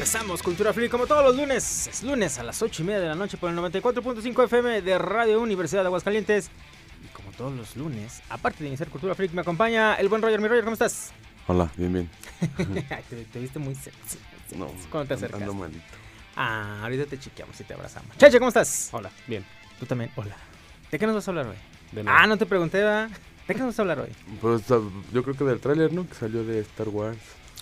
Empezamos Cultura Free como todos los lunes. Es lunes a las 8 y media de la noche por el 94.5 FM de Radio Universidad de Aguascalientes. Y como todos los lunes, aparte de iniciar Cultura Freak, me acompaña el buen Roger. Mi Roger, ¿cómo estás? Hola, bien, bien. te, te, viste muy sexy. No, ¿Cómo te acercas? ando malito. Ah, ahorita te chequeamos y te abrazamos. Cheche, ¿cómo estás? Hola, bien. Tú también, hola. ¿De qué nos vas a hablar hoy? De. Ah, no te pregunté, ¿verdad? ¿De qué nos vas a hablar hoy? Pues ah, yo creo que del tráiler, ¿no? Que salió de Star Wars.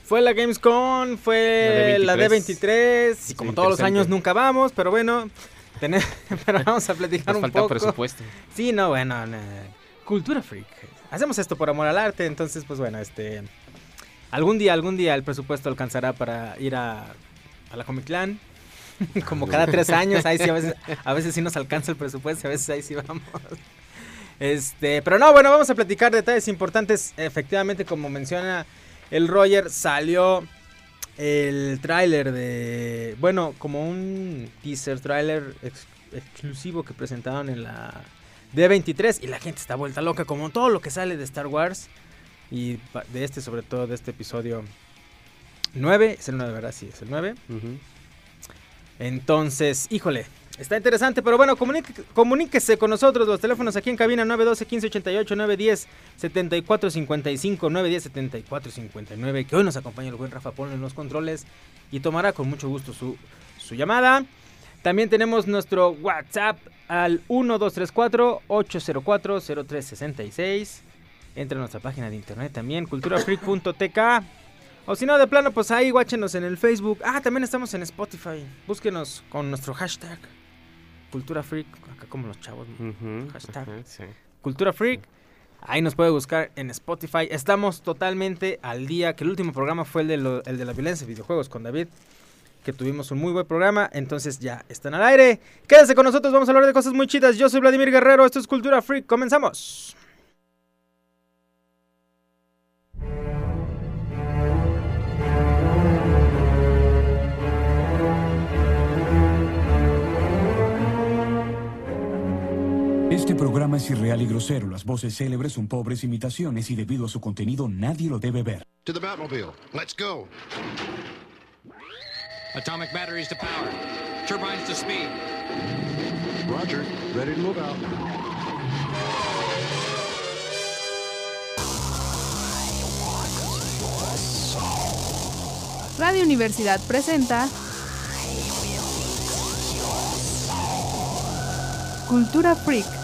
Fue la Gamescom, fue la La D23, D23, y como Sí, todos los años nunca vamos, pero bueno, tener- pero vamos a platicar Nos un falta poco. presupuesto. Sí, no, bueno, no, cultura freak. Hacemos esto por amor al arte, entonces pues bueno, este algún día, algún día el presupuesto alcanzará para ir a, a la Comic Clan. Como cada tres años, ahí sí a veces, a veces sí nos alcanza el presupuesto, a veces ahí sí vamos. Este, pero no, bueno, vamos a platicar detalles importantes. Efectivamente, como menciona el Roger, salió el tráiler de, bueno, como un teaser tráiler ex- exclusivo que presentaron en la D23 y la gente está vuelta loca como todo lo que sale de Star Wars y de este sobre todo de este episodio 9, es el 9, ¿verdad? Sí, es el 9. Ujú. Entonces, híjole, está interesante, pero bueno, comuníquese con nosotros, los teléfonos aquí en cabina 912-1588, 910-7455, 910-7459, que hoy nos acompaña el buen Rafa Polo en los controles y tomará con mucho gusto su, su llamada. También tenemos nuestro WhatsApp al 1234-804-0366. Entra a nuestra página de internet también, culturafreak.tk. O si no, de plano, pues ahí guáchenos en el Facebook. Ah, también estamos en Spotify. Búsquenos con nuestro hashtag Cultura Freak. Acá como los chavos. Ujú, Hashtag. ajá, sí. Cultura Freak. Ahí nos puede buscar en Spotify. Estamos totalmente al día. Que el último programa fue el de, lo- el de la violencia en videojuegos con David. Que tuvimos un muy buen programa. Entonces ya están al aire. Quédese con nosotros. Vamos a hablar de cosas muy chidas. Yo soy Vladimir Guerrero. Esto es Cultura Freak. Comenzamos. Este programa es irreal y grosero. Las voces célebres son pobres imitaciones y debido a su contenido nadie lo debe ver. To the Batmobile. Let's go. Atomic batteries to power. Turbines to speed. Roger. Ready to move out. Radio Universidad presenta Cultura Freak.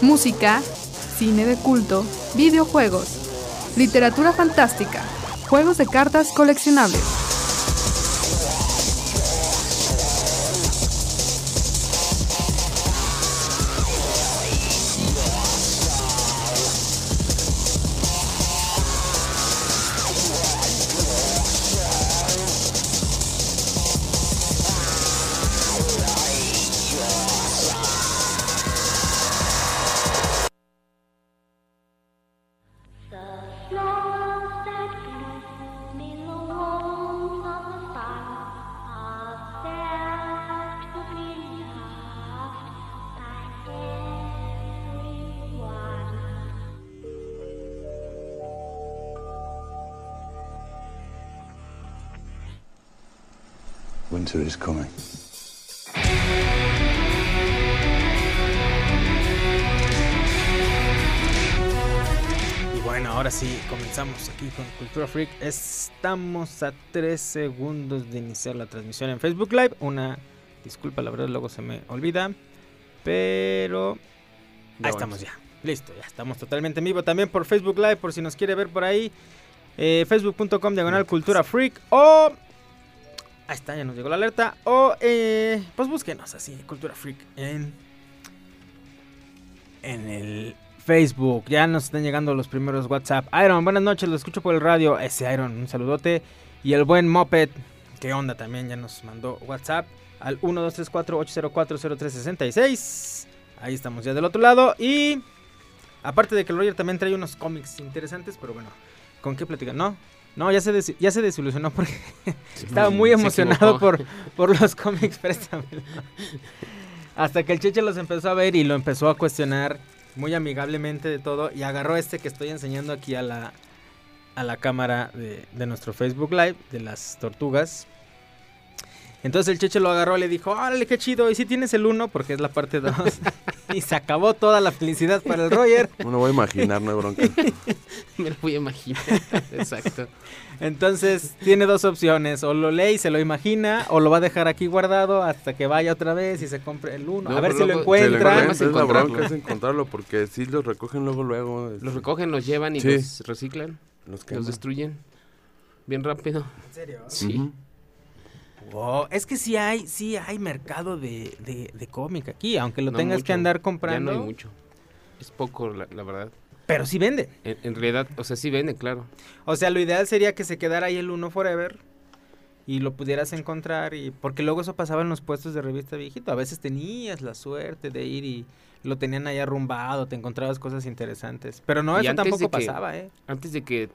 Música, cine de culto, videojuegos, literatura fantástica, juegos de cartas coleccionables. Winter is coming. Y bueno, ahora sí, comenzamos aquí con Cultura Freak. Estamos a 3 segundos de iniciar la transmisión en Facebook Live. Una disculpa, la verdad, luego se me olvida. Pero Ya ahí estamos ya. Listo, ya estamos totalmente en vivo. También por Facebook Live, por si nos quiere ver por ahí. Eh, Facebook.com diagonal Cultura Freak. O. Ahí está, ya nos llegó la alerta. O, eh, pues búsquenos así, Cultura Freak en. En el Facebook. Ya nos están llegando los primeros WhatsApp. Iron, buenas noches, lo escucho por el radio. Ese Iron, un saludote. Y el buen Moped, ¿qué onda? También ya nos mandó WhatsApp al 1234-804-0366. Ahí estamos ya del otro lado. Y aparte de que el Roger también trae unos cómics interesantes, pero bueno, ¿con qué platicar? No, no, ya se, ya se desilusionó porque estaba muy emocionado por, por los cómics. Préstamelo. Hasta que el Cheche los empezó a ver y lo empezó a cuestionar muy amigablemente de todo. Y agarró este que estoy enseñando aquí a la, a la cámara de, de nuestro Facebook Live de las tortugas. Entonces el Cheche lo agarró y le dijo, órale, qué chido, y si tienes el 1, porque es la parte 2. y se acabó toda la felicidad para el Roger. No lo voy a imaginar, no hay bronca. Me lo voy a imaginar. Exacto. Entonces tiene dos opciones, o lo lee y se lo imagina, o lo va a dejar aquí guardado hasta que vaya otra vez y se compre el 1. No, a ver si lo encuentra. es la bronca es encontrarlo, porque si los recogen luego, luego. Los recogen, los llevan y Sí. los reciclan, Los destruyen. Bien rápido. ¿En serio? Sí. Wow, es que sí hay, sí hay mercado de, de, de cómic aquí, aunque lo No tengas mucho. que andar Ya comprando. no hay mucho. Es poco, la, la verdad. Pero sí vende. En, en realidad, o sea, sí vende, claro. O sea, lo ideal sería que se quedara ahí el 1 forever y lo pudieras encontrar y porque luego eso pasaba en los puestos de revista viejito. A veces tenías la suerte de ir y lo tenían ahí arrumbado, te encontrabas cosas interesantes. Pero no, Y eso tampoco que- pasaba, ¿eh? Antes de que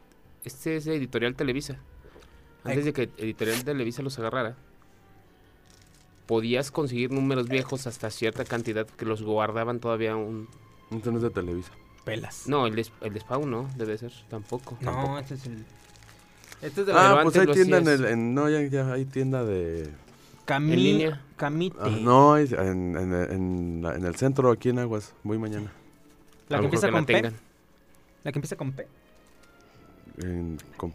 este es Editorial Televisa. Antes de que Editorial Televisa los agarrara, podías conseguir números viejos hasta cierta cantidad que los guardaban todavía un... Esto no es de Televisa. Pelas. No, el de, el de Spawn no, debe ser, tampoco. No, tampoco. este es el... Este es de la Ah, pues hay tienda en el. en- no, ya, ya hay tienda de. Cami... en línea. Camite. Ah, no, en, en, en, la- en el centro, aquí en Aguas. Voy mañana. La que empieza que con la P. tengan. La que empieza con P. En- con-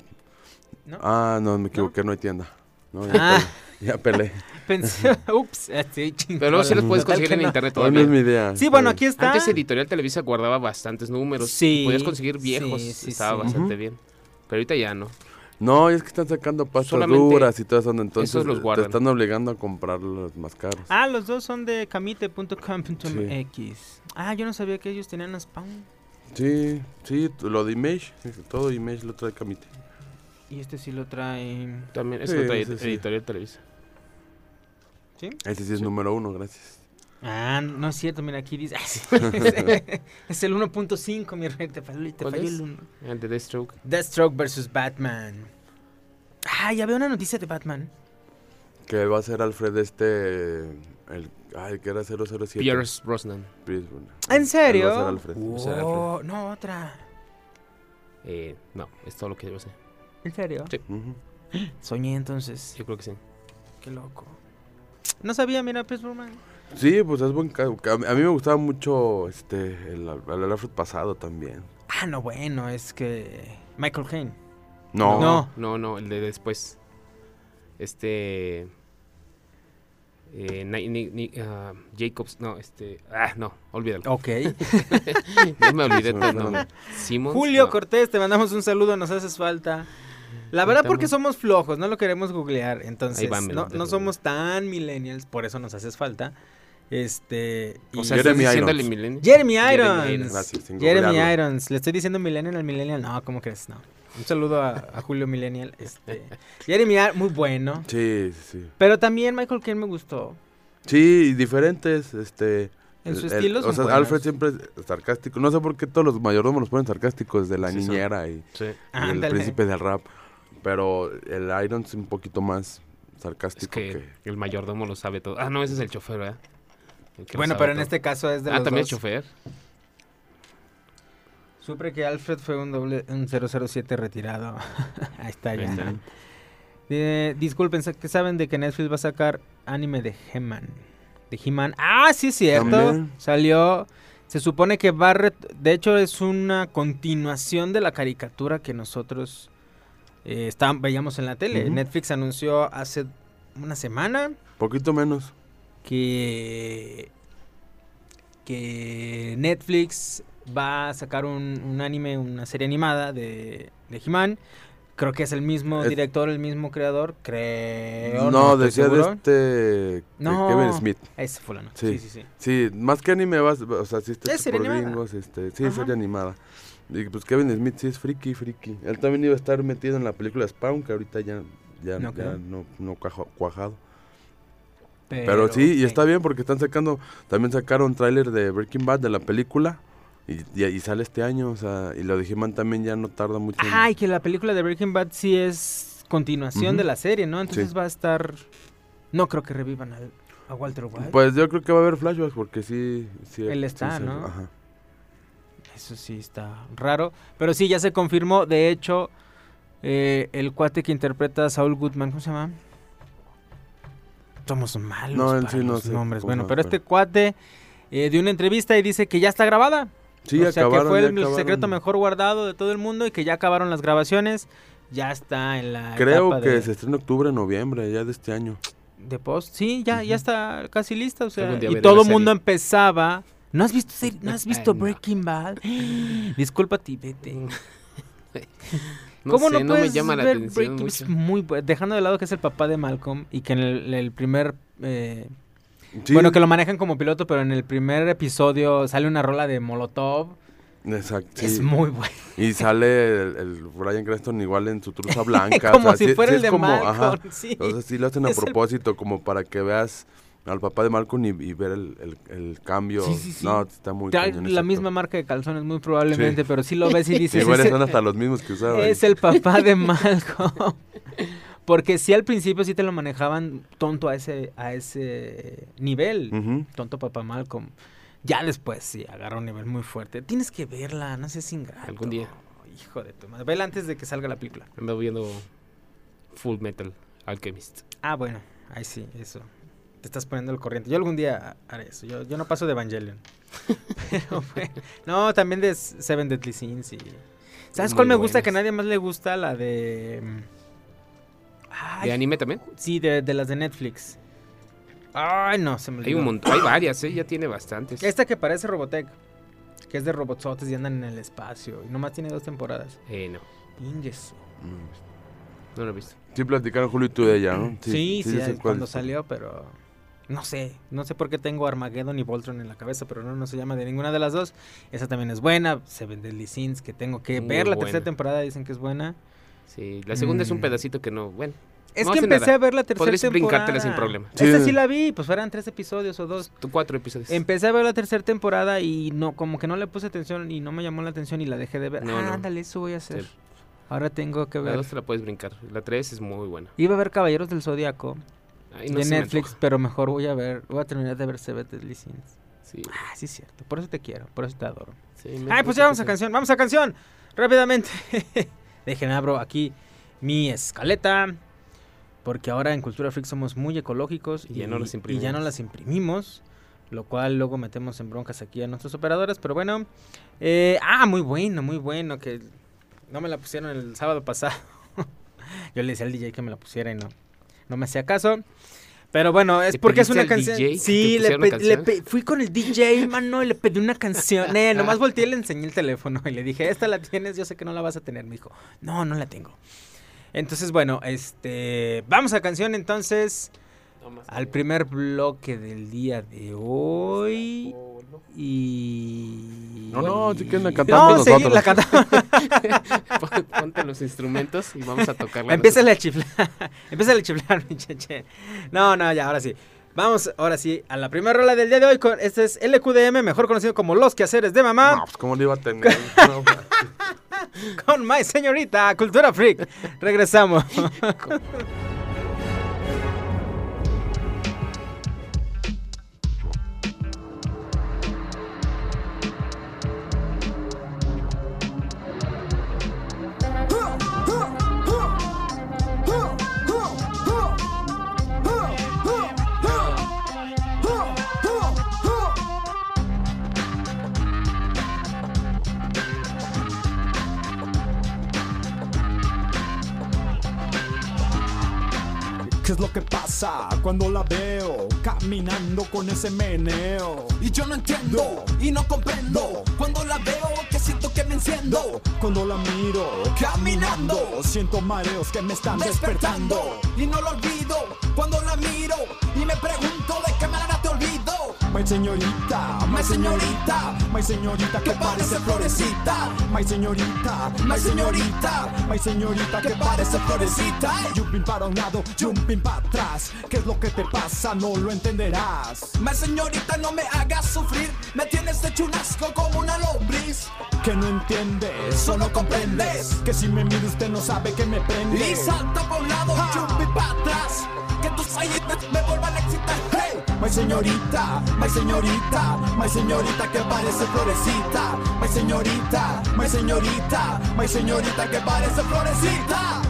¿No? Ah, no, me equivoqué, no, hay tienda. No, ya, Ah. ya peleé. Pensé, ups, sí, chingada. Pero luego sí los puedes conseguir en no. internet No, no todavía. es mi idea. Sí, bueno, aquí está. Antes Editorial Televisa guardaba bastantes números. Sí, y podías conseguir viejos. sí, sí, estaba sí. bastante bien. Pero ahorita ya no. No, es que están sacando pastas Solamente duras y todo eso, entonces esos los te están obligando a comprar los más caros. Ah, los dos son de camite.com.mx. Ah, yo no sabía que ellos tenían spawn. Sí, sí, lo de Image, todo Image lo trae Camite. Y este sí lo trae. También, eso Sí, lo trae sí, sí. Editorial Televisa. ¿Sí? Ese sí es número uno, gracias. Ah, no es cierto, mira, aquí dice. es el 1.5, mi rey. Te falló, te ¿Cuál falló es? el 1. El de Deathstroke. Deathstroke versus Batman. Ah, ya veo una noticia de Batman. Que va a ser Alfred este, el, ay, que era 007. Pierce Brosnan. Pierce Brosnan. ¿En serio? Va a ser Alfred. a ser Oh, no, otra. Eh, no, es todo lo que yo sé. ¿En serio? Sí. Soñé entonces. Yo creo que sí. Qué loco. No sabía, mira, Pierce Brosnan. Sí, pues es buen ca- ca- A mí me gustaba mucho este el, el Alfred pasado también. Ah, no, bueno, es que. Michael Caine. No. No. No, no, el de después. Este. Eh, Ni- Ni- Ni- ah, Jacobs, no, este. Ah, no, olvídalo. Ok. Ya me olvidé. Julio no. Cortés, te mandamos un saludo, nos haces falta. La verdad porque no. somos flojos, no lo queremos googlear, entonces va, no, no somos tan millennials, por eso nos haces falta. Este, O sea, Jeremy Irons. Jeremy Irons. Gracias, Jeremy. Irons, le estoy diciendo millennial al millennial, no, ¿cómo crees? No. Un saludo a, a Julio Millennial, este. Jeremy muy bueno, Sí, sí, sí. pero también Michael Caine me gustó. Sí, y diferentes, este... En su estilo el- son O sea, buenos. Alfred siempre es sarcástico. No sé por qué todos los mayordomos los ponen sarcásticos, de la Sí, son. niñera y, Sí. y el príncipe del rap. Pero el Iron es un poquito más sarcástico Es que que... el mayordomo lo sabe todo. Ah, no, ese es el chofer, ¿verdad? El Bueno, pero en este caso es de Ah, los también dos. es chofer. Supe que Alfred fue un doble un 007 retirado. Ahí está Ahí ya. está. Eh, disculpen, ¿sa- ¿qué saben de que Netflix va a sacar anime de He-Man? De He-Man. Ah, sí es cierto. También. Salió. Se supone que va De hecho, es una continuación de la caricatura que nosotros eh, está- veíamos en la tele. Netflix anunció hace una semana Poquito menos. que que Netflix va a sacar un, un anime, una serie animada de, de He-Man. Creo que es el mismo Es- director, el mismo creador, creo. no, decía de este... No. Kevin Smith. Ese fulano. Sí. Sí, sí, sí. Sí, más que anime, vas, o sea, sí está Es por gringos, este, sí, Ajá. serie animada. Y pues Kevin Smith sí es friki, friki. Él también iba a estar metido en la película Spawn, que ahorita ya, ya, No ya no, cuajado. Pero, sí, y está bien porque están sacando, también sacaron tráiler de Breaking Bad de la película. Y, y, y sale este año, o sea, y lo de He-Man también ya no tarda mucho. en- Ay, que la película de Breaking Bad sí es continuación de la serie, ¿no? Entonces Sí. va a estar... No creo que revivan al- a, Walter White. Pues yo creo que va a haber flashbacks porque sí. sí Él está, ¿no? Ajá. Eso sí está raro. Pero sí, ya se confirmó. De hecho, eh, el cuate que interpreta a Saul Goodman, ¿cómo se llama? Somos malos No, para sí no los sé nombres. Bueno, pero este cuate eh, dio una entrevista y dice que ya está grabada. Sí, o sea, que fue el acabaron. secreto mejor guardado de todo el mundo y que ya acabaron las grabaciones. Ya está en la Creo etapa que de, se estrena en octubre, noviembre, ya de este año. de post. Sí, ya, ya está casi lista. O sea, y todo el mundo empezaba. ¿No has visto, ¿no has visto Ay, no. Breaking Bad? Discúlpate, vete. No ¿Cómo sé, no no, puedes me llama la ver atención Breaking mucho. Es muy bu- dejando de lado que es el papá de Malcolm y que en el, el primer eh, Sí, bueno que lo manejan como piloto, pero en el primer episodio sale una rola de Molotov. Exacto. Es muy bueno. Y sale el, el Brian Cranston igual en su truza blanca. como o sea, si fuera sí el de como, Malcolm. ajá. sea, sí lo hacen a Es el- propósito, como para que veas al papá de Malcolm y, y ver el, el- el cambio. Sí, sí, sí. No, está muy cañón la misma marca de calzones muy probablemente, pero sí lo ves y dices, igual "Ese- son hasta los mismos que usaban. es el papá de Malcolm. Porque sí al principio sí te lo manejaban tonto a ese, a ese nivel. Tonto papá Malcolm. Ya después sí, agarra un nivel muy fuerte. Tienes que verla, no seas ingrato. Algún día. Hijo de tu madre. Vela antes de que salga la película. Ando viendo Full Metal Alchemist. Ah, bueno, ahí sí, eso. Te estás poniendo el corriente. Yo algún día haré eso. Yo, yo no paso de Evangelion. Pero bueno. No, también de Seven Deadly Sins y... ¿Sabes Muy cuál me gusta que a nadie más le gusta? La de... Ay, ¿De anime también? Sí, de, de las de Netflix. Ay, no, se me Hay olvidó. un montón, hay varias, ¿eh? Ya tiene bastantes. Esta que parece Robotech. Que es de robotsotes y andan en el espacio. Y nomás tiene dos temporadas. Eh, no, Ingesu. Mm. no lo he visto. Sí, platicaron Julio y tú de ella, ¿no? Sí, sí, cuando es. salió, pero no sé, no sé por qué tengo Armageddon y Voltron en la cabeza, pero no, no se llama de ninguna de las dos. Esa también es buena, Seven Deadly Sins, que tengo que Muy ver la buena. tercera temporada, dicen que es buena. Sí, la segunda es un Mm. pedacito que no, bueno. Es No que empecé nada. a ver la tercera Podrías temporada. brincártela sin problema. Sí. Esta sí la vi, pues fueran tres episodios o dos. Tú cuatro episodios. Empecé a ver la tercera temporada y no, como que no le puse atención y no me llamó la atención y la dejé de ver. No, ah, no. ándale, eso voy a hacer. Sí. Ahora tengo que La ver. dos te la puedes brincar. La tres es muy buena. Iba a ver Caballeros del Zodiaco Ay, no de Netflix, pero mejor voy a ver, voy a terminar de ver Seven Deadly Sins. Sí, Ah, sí es cierto. Por eso te quiero, por eso te adoro. sí, me Ay, pues ya vamos a canción, vamos a canción. Rápidamente. Déjenme abro aquí mi escaleta. Porque ahora en Cultura Freak somos muy ecológicos Y ya no las y ya no imprimimos. las imprimimos. Lo cual luego metemos en broncas aquí a nuestros operadores. Pero bueno. eh, ah, muy bueno, muy bueno. Que no me la pusieron el sábado pasado. Yo le decía al DJ que me la pusiera y no, no me hacía caso. Pero bueno, es ¿Le porque es una canción. Sí, le, pe- le canción? pe- fui con el DJ, mano, y le pedí una canción. Eh, nomás volteé y le enseñé el teléfono y le dije, esta la tienes, yo sé que no la vas a tener. Me dijo, no, no la tengo. Entonces, bueno, este. Vamos a canción entonces. Al primer bloque del día de hoy. Y. No, no, si quieren la cantamos No, sí, nosotros. la cantamos. Pon- Ponte los instrumentos y vamos a tocarla. Empieza a chiflar. Empieza a chiflar, mi cheche. No, no, ya, ahora sí. Vamos, ahora sí, a la primera rola del día de hoy. Con, este es LQDM, mejor conocido como Los Quehaceres de Mamá. No, pues cómo le iba a tener. No, Con My Señorita, Cultura Freak. Regresamos. Con ese meneo? Y yo no entiendo y no comprendo cuando la veo que siento que me enciendo. Cuando la miro Caminando. siento mareos que me están. Despertando y no lo olvido cuando la miro y me pregunto My señorita, My señorita, my señorita que parece florecita. My señorita, My señorita, my señorita que parece florecita. Jumping para un lado, jumping para atrás. ¿Qué es lo que te pasa? No lo entenderás. My señorita, no me hagas sufrir. Me tienes hecho un asco como una lombriz. Que no entiendes, Eso no comprendes. Que si me mira usted no sabe que me prende. Y salta para un lado, jumping para atrás. Que tus ahí me vuelvan a excitar. My señorita, my señorita, my señorita que parece florecita, my señorita, my señorita, my señorita que parece florecita.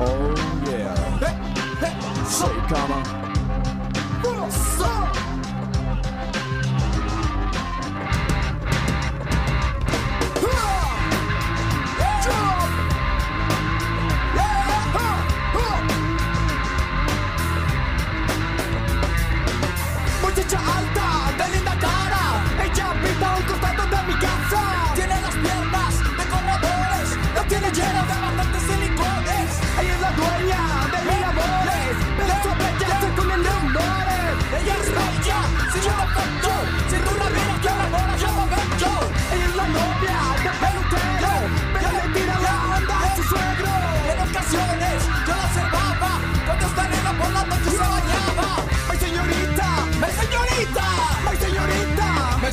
Oh yeah. Hey, hey. So.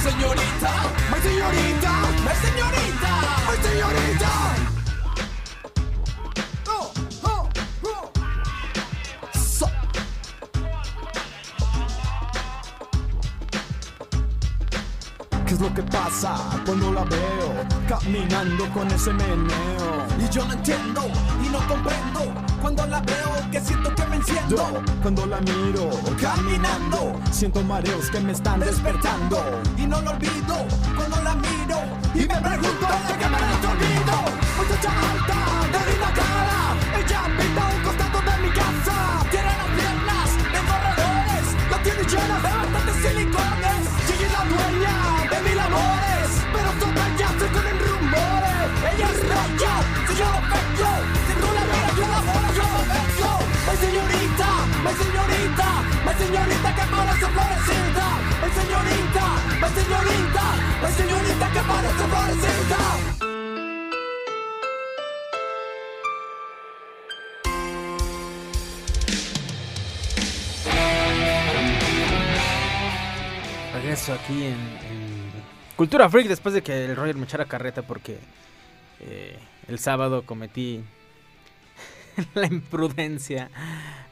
Señorita! ¡My señorita! ¡My señorita! ¡My señorita! Oh, oh, oh. ¿Qué es lo que pasa cuando la veo caminando con ese meneo? Y yo no entiendo y no comprendo cuando la veo que siento que me enciendo. Yo, cuando la miro caminando, siento mareos que me están despertando. Y no lo olvido cuando la miro y me pregunto de qué me Regreso aquí en, en Cultura Freak después de que el Roger me echara carreta porque eh, el sábado cometí la imprudencia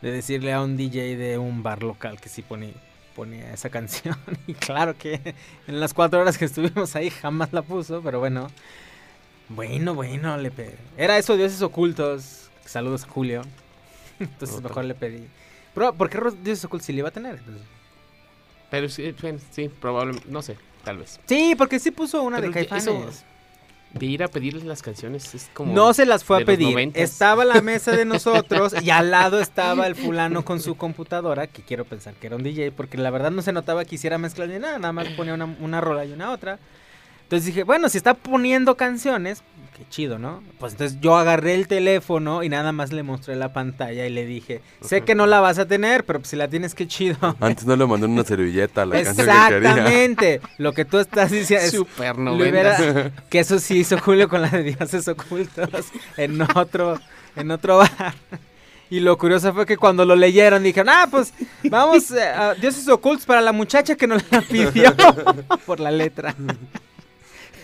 de decirle a un DJ de un bar local que sí pone, ponía esa canción. Y claro que en las cuatro horas que estuvimos ahí jamás la puso, pero bueno. Bueno, bueno, le pedí. Era eso, Dioses Ocultos. Saludos a Julio. Entonces mejor le pedí. Pero, ¿por qué Dioses Ocultos sí le iba a tener? Entonces, Pero sí, sí, probablemente, no sé, tal vez. Sí, porque sí puso una Pero de Caifanes. De ir a pedirles las canciones es como... No se las fue a pedir. Estaba la mesa de nosotros y al lado estaba el fulano con su computadora, que quiero pensar que era un DJ, porque la verdad no se notaba que hiciera mezclas ni nada, nada más ponía una, una rola y una otra. Entonces dije, bueno, si está poniendo canciones, qué chido, ¿no? Pues entonces yo agarré el teléfono y nada más le mostré la pantalla y le dije, sé que no la vas a tener, pero pues si la tienes, qué chido. Antes no le mandé una servilleta a la canción que quería. Exactamente. Lo que tú estás diciendo es Super hubiera- que eso sí hizo Julio con la de Dioses Ocultos en otro, en otro bar. Y lo curioso fue que cuando lo leyeron dijeron, ah, pues vamos eh, a Dioses Ocultos para la muchacha que nos la pidió por la letra.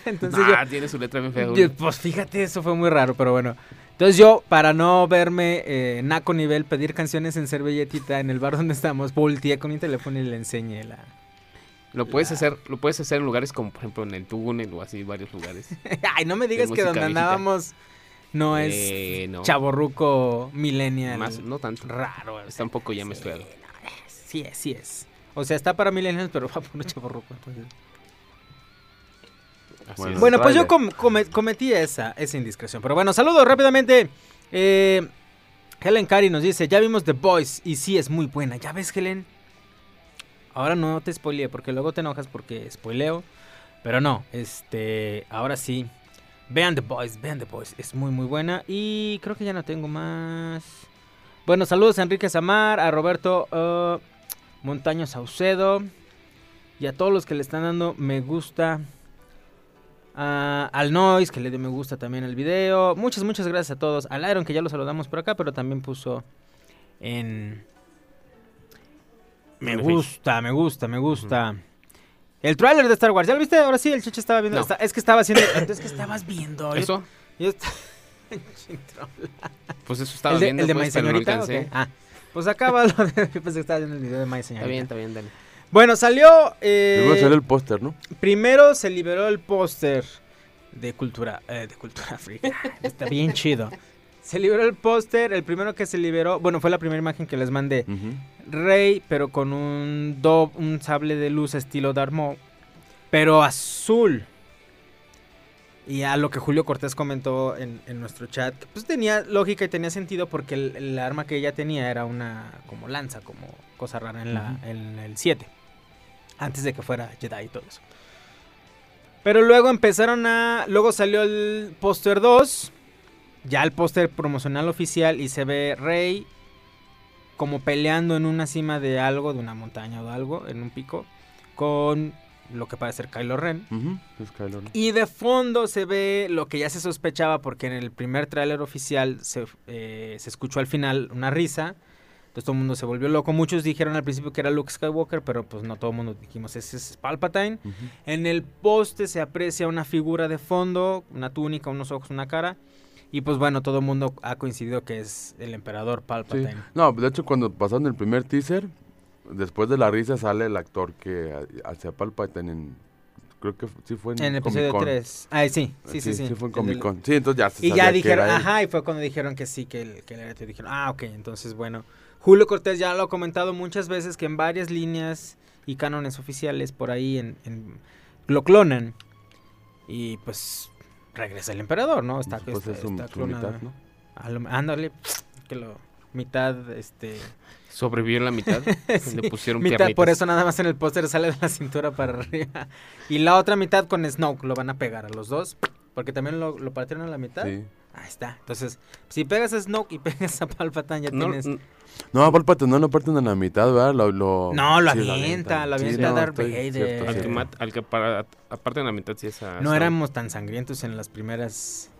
Entonces yo- Ah, tiene su letra bien fea. yo, pues fíjate, eso fue muy raro, pero bueno. Entonces yo, para no verme eh, naco nivel, pedir canciones en servilletita en el bar donde estamos, volteé con mi teléfono y le enseñé la... Lo puedes hacer, lo puedes hacer en lugares como por ejemplo en el túnel o así varios lugares. Ay, no me digas que donde viejita. andábamos no es Eh, no. chaborruco millennial. Más, no tanto. Raro. Está un poco ya mezclado. Sí es, sí es. O sea, está para millennials, pero va por chaborruco. entonces. Bueno, es. Bueno, pues yo com- cometí esa, esa indiscreción. Pero bueno, saludos rápidamente. Eh, Helen Cari nos dice, ya vimos The Boys y sí es muy buena. ¿Ya ves, Helen? Ahora no te spoileé porque luego te enojas porque spoileo. Pero no, este, ahora sí. Vean The Boys, vean The Boys. Es muy, muy buena. Y creo que ya no tengo más. Bueno, saludos a Enrique Samar, a Roberto eh, Montaño Saucedo. Y a todos los que le están dando me gusta. A- al Noise, que le dio me gusta también al video. Muchas, muchas gracias a todos. Al Iron, que ya lo saludamos por acá, pero también puso en... Me gusta, me gusta, me gusta. El tráiler de Star Wars, ¿ya lo viste? Ahora sí, el cheche estaba viendo. No. está- es que estaba haciendo... Entonces, ¿qué estabas viendo? Yo- ¿Eso? yo esta- Pues eso estaba ¿El de, viendo, el de pues, My no Señorita? Ah, Pues acaba lo de. Yo pensé que estaba viendo el video de My Está Señorita. bien, está bien, dale. Bueno, salió. eh, Primero salió el póster, ¿no? Primero se liberó el póster de cultura, eh, de cultura freak. Está bien chido. Se liberó el póster, el primero que se liberó, bueno, fue la primera imagen que les mandé. Rey, pero con un do, un sable de luz estilo Maul, pero azul. Y a lo que Julio Cortés comentó en, en nuestro chat, que, pues tenía lógica y tenía sentido porque el, el arma que ella tenía era una como lanza, como cosa rara en, la, en el 7. Antes de que fuera Jedi y todo eso. Pero luego empezaron a... Luego salió el póster 2. Ya el póster promocional oficial y se ve Rey como peleando en una cima de algo, de una montaña o de algo, en un pico, con lo que parece ser Kylo Ren. Ujú, es Kylo Ren. Y de fondo se ve lo que ya se sospechaba porque en el primer tráiler oficial se, eh, se escuchó al final una risa. Entonces todo el mundo se volvió loco. Muchos dijeron al principio que era Luke Skywalker, pero pues no todo el mundo dijimos ese es Palpatine. En el poste se aprecia una figura de fondo, una túnica, unos ojos, una cara. Y pues bueno, todo el mundo ha coincidido que es el emperador Sí. Palpatine. No, de hecho, cuando pasaron el primer teaser, después de la risa sale el actor que ha- hacía Palpatine en... Creo que sí fue en, En el episodio Comic-Con. 3. Ah, sí, sí, sí, sí. Sí, fue en El Comic Con. Sí, entonces ya se Y sabía ya que dijeron, él. ajá, y fue cuando dijeron que sí, que el, que tú. Dijeron, ah, ok, entonces bueno. Julio Cortés ya lo ha comentado muchas veces que en varias líneas y cánones oficiales por ahí en, en- lo clonan. Y pues regresa el emperador, ¿no? Está, Pues está- es su- está su clonado. mitad, ¿no? Lo- ándale, que lo mitad, este... Sobrevivió la mitad. sí, Le pusieron mitad, piernitas. por eso nada más en el póster sale de la cintura para arriba. Y la otra mitad con Snoke, lo van a pegar a los dos. Porque también lo, lo partieron a la mitad. Sí. Ahí está. Entonces, si pegas a Snoke y pegas a Palpatine, ya No, tienes. No, a Palpatine no lo parten a la mitad, ¿verdad? Lo, lo- No, lo sí, avienta, lo Sí, avienta no, Darth Vader. cierto, al, que cierto. mat- al que para- aparte de la mitad sí es a no Snoke. éramos tan sangrientos en las primeras.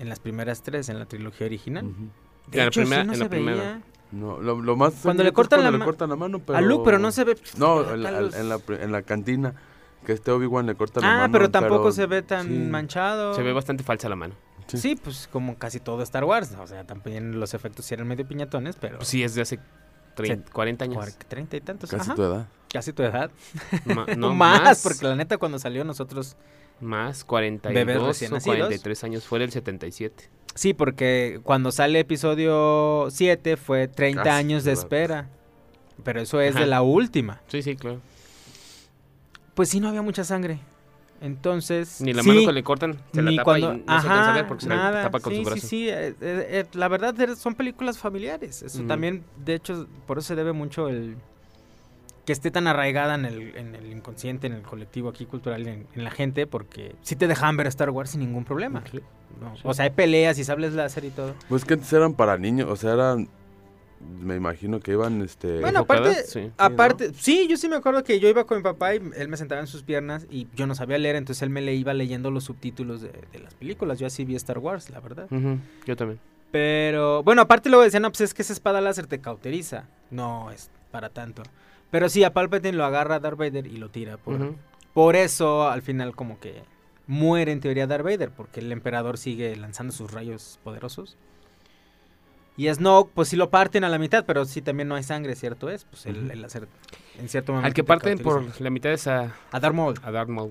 En las primeras tres, en la trilogía original. De En la hecho, primera- sí no en se la primera. veía. No, lo, lo más Cuando le cortan cuando la le cortan la mano, pero... A Luke, pero no se ve. No, en la, en la, en la cantina, que este Obi-Wan le corta la Ah, mano. pero tampoco pero- se ve tan sí. manchado. Se ve bastante falsa la mano. Sí. Sí, pues como casi todo Star Wars. O sea, también los efectos sí eran medio piñatones, pero. Pues sí, es de hace 30, 40 años. cuar- 30 y tantos. Casi ajá. tu edad. Casi tu edad. Ma- No, no, más, más, porque la neta cuando salió nosotros... Más, Bebés 42 recién o nacidos. 43 años. Fue del 77. Sí, porque cuando sale episodio 7 fue 30 Casi años de espera. Pero eso es de Ajá. la última. Sí, sí, claro. Pues sí, no había mucha sangre. Entonces... Ni la sí, mano que le cortan, se ni la tapa y cuando- no se alcanza a Ajá, ver porque se la nada. tapa con sí, su brazo. Sí, sí, eh, eh, eh, la verdad er- son películas familiares. Eso también, de hecho, por eso se debe mucho el que esté tan arraigada en el, en el inconsciente, en el colectivo aquí cultural, en, en la gente, porque sí te dejan ver Star Wars sin ningún problema. O sea, hay peleas y sables láser y todo. Pues que antes eran para niños, o sea, eran... Me imagino que iban, este... Bueno, aparte, Sí. aparte, sí, yo sí me acuerdo que yo iba con mi papá y él me sentaba en sus piernas y yo no sabía leer, entonces él me le iba leyendo los subtítulos de, de las películas. Yo así vi Star Wars, la verdad. Yo también. Pero, bueno, aparte luego decían, no, pues es que esa espada láser te cauteriza. No es para tanto. Pero sí, a Palpatine lo agarra Darth Vader y lo tira. Por, por eso, al final, como que muere en teoría Darth Vader, porque el emperador sigue lanzando sus rayos poderosos. Y Snoke, pues sí lo parten a la mitad, pero sí también no hay sangre, ¿cierto es? Pues el, el láser, en cierto momento. Al que te parten por la mitad es a, A Darth Maul. a Darth Maul.